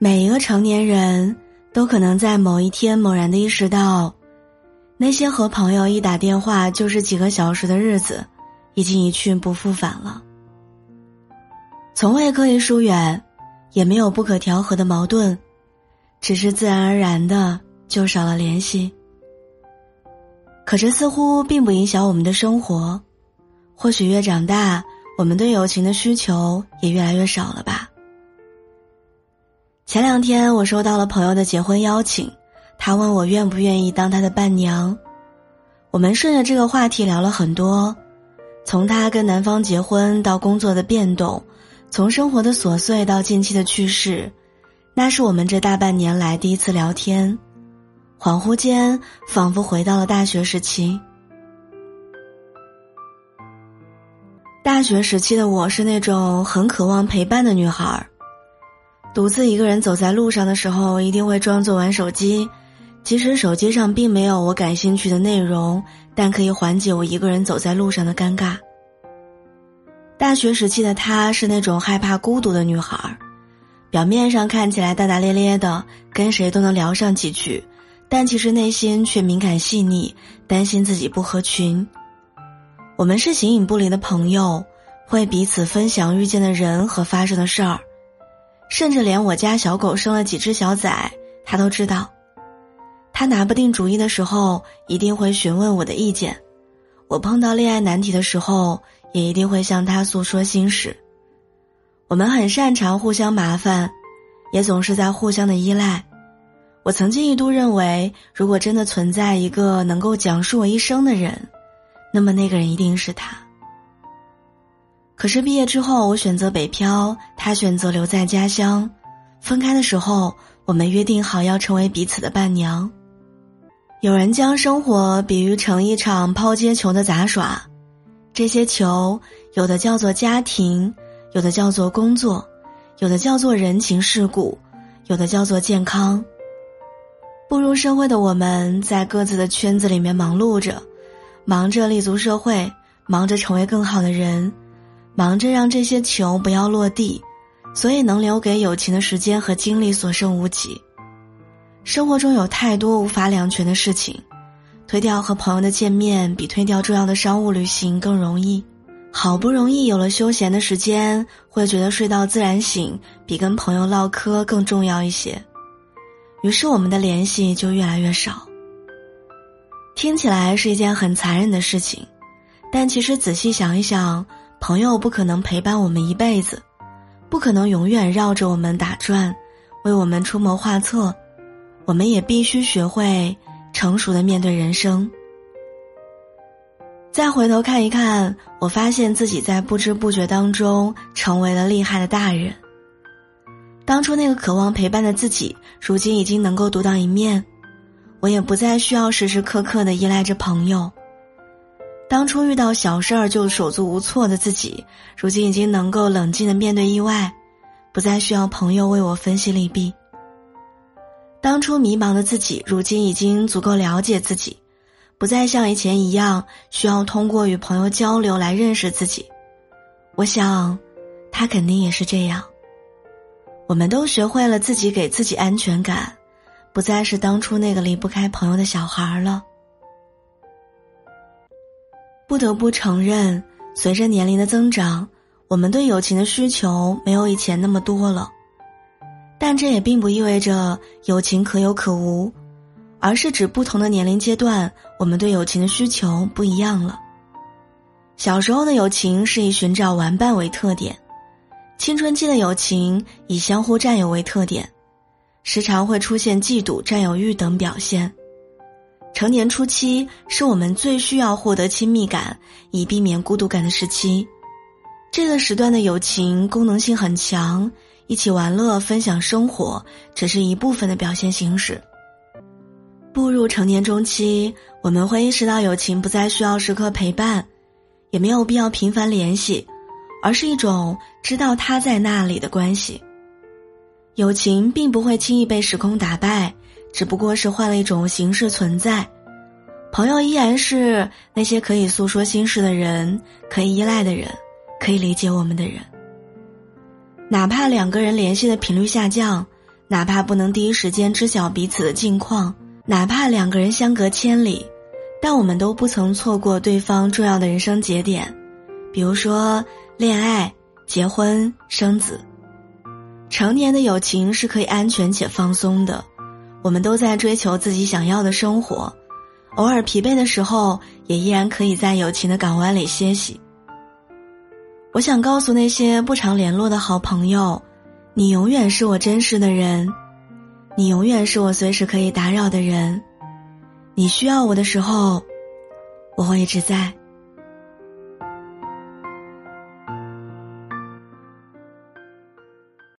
每一个成年人都可能在某一天猛然的意识到，那些和朋友一打电话就是几个小时的日子，已经一去不复返了。从未刻意疏远，也没有不可调和的矛盾，只是自然而然的就少了联系。可这似乎并不影响我们的生活，或许越长大，我们对友情的需求也越来越少了吧。前两天我收到了朋友的结婚邀请，他问我愿不愿意当他的伴娘。我们顺着这个话题聊了很多，从他跟男方结婚到工作的变动，从生活的琐碎到近期的趣事，那是我们这大半年来第一次聊天。恍惚间，仿佛回到了大学时期。大学时期的我是那种很渴望陪伴的女孩儿。独自一个人走在路上的时候，一定会装作玩手机，即使手机上并没有我感兴趣的内容，但可以缓解我一个人走在路上的尴尬。大学时期的她是那种害怕孤独的女孩儿，表面上看起来大大咧咧的，跟谁都能聊上几句，但其实内心却敏感细腻，担心自己不合群。我们是形影不离的朋友，会彼此分享遇见的人和发生的事儿。甚至连我家小狗生了几只小崽，他都知道。他拿不定主意的时候，一定会询问我的意见；我碰到恋爱难题的时候，也一定会向他诉说心事。我们很擅长互相麻烦，也总是在互相的依赖。我曾经一度认为，如果真的存在一个能够讲述我一生的人，那么那个人一定是他。可是毕业之后，我选择北漂，他选择留在家乡。分开的时候，我们约定好要成为彼此的伴娘。有人将生活比喻成一场抛接球的杂耍，这些球有的叫做家庭，有的叫做工作，有的叫做人情世故，有的叫做健康。步入社会的我们在各自的圈子里面忙碌着，忙着立足社会，忙着成为更好的人。忙着让这些球不要落地，所以能留给友情的时间和精力所剩无几。生活中有太多无法两全的事情，推掉和朋友的见面比推掉重要的商务旅行更容易。好不容易有了休闲的时间，会觉得睡到自然醒比跟朋友唠嗑更重要一些。于是我们的联系就越来越少。听起来是一件很残忍的事情，但其实仔细想一想。朋友不可能陪伴我们一辈子，不可能永远绕着我们打转，为我们出谋划策。我们也必须学会成熟的面对人生。再回头看一看，我发现自己在不知不觉当中成为了厉害的大人。当初那个渴望陪伴的自己，如今已经能够独当一面，我也不再需要时时刻刻的依赖着朋友。当初遇到小事儿就手足无措的自己，如今已经能够冷静的面对意外，不再需要朋友为我分析利弊。当初迷茫的自己，如今已经足够了解自己，不再像以前一样需要通过与朋友交流来认识自己。我想，他肯定也是这样。我们都学会了自己给自己安全感，不再是当初那个离不开朋友的小孩了。不得不承认，随着年龄的增长，我们对友情的需求没有以前那么多了。但这也并不意味着友情可有可无，而是指不同的年龄阶段，我们对友情的需求不一样了。小时候的友情是以寻找玩伴为特点，青春期的友情以相互占有为特点，时常会出现嫉妒、占有欲等表现。成年初期是我们最需要获得亲密感，以避免孤独感的时期。这个时段的友情功能性很强，一起玩乐、分享生活只是一部分的表现形式。步入成年中期，我们会意识到友情不再需要时刻陪伴，也没有必要频繁联系，而是一种知道他在那里的关系。友情并不会轻易被时空打败。只不过是换了一种形式存在，朋友依然是那些可以诉说心事的人，可以依赖的人，可以理解我们的人。哪怕两个人联系的频率下降，哪怕不能第一时间知晓彼此的近况，哪怕两个人相隔千里，但我们都不曾错过对方重要的人生节点，比如说恋爱、结婚、生子。成年的友情是可以安全且放松的，我们都在追求自己想要的生活，偶尔疲惫的时候，也依然可以在友情的港湾里歇息。我想告诉那些不常联络的好朋友，你永远是我真实的人，你永远是我随时可以打扰的人，你需要我的时候，我会一直在。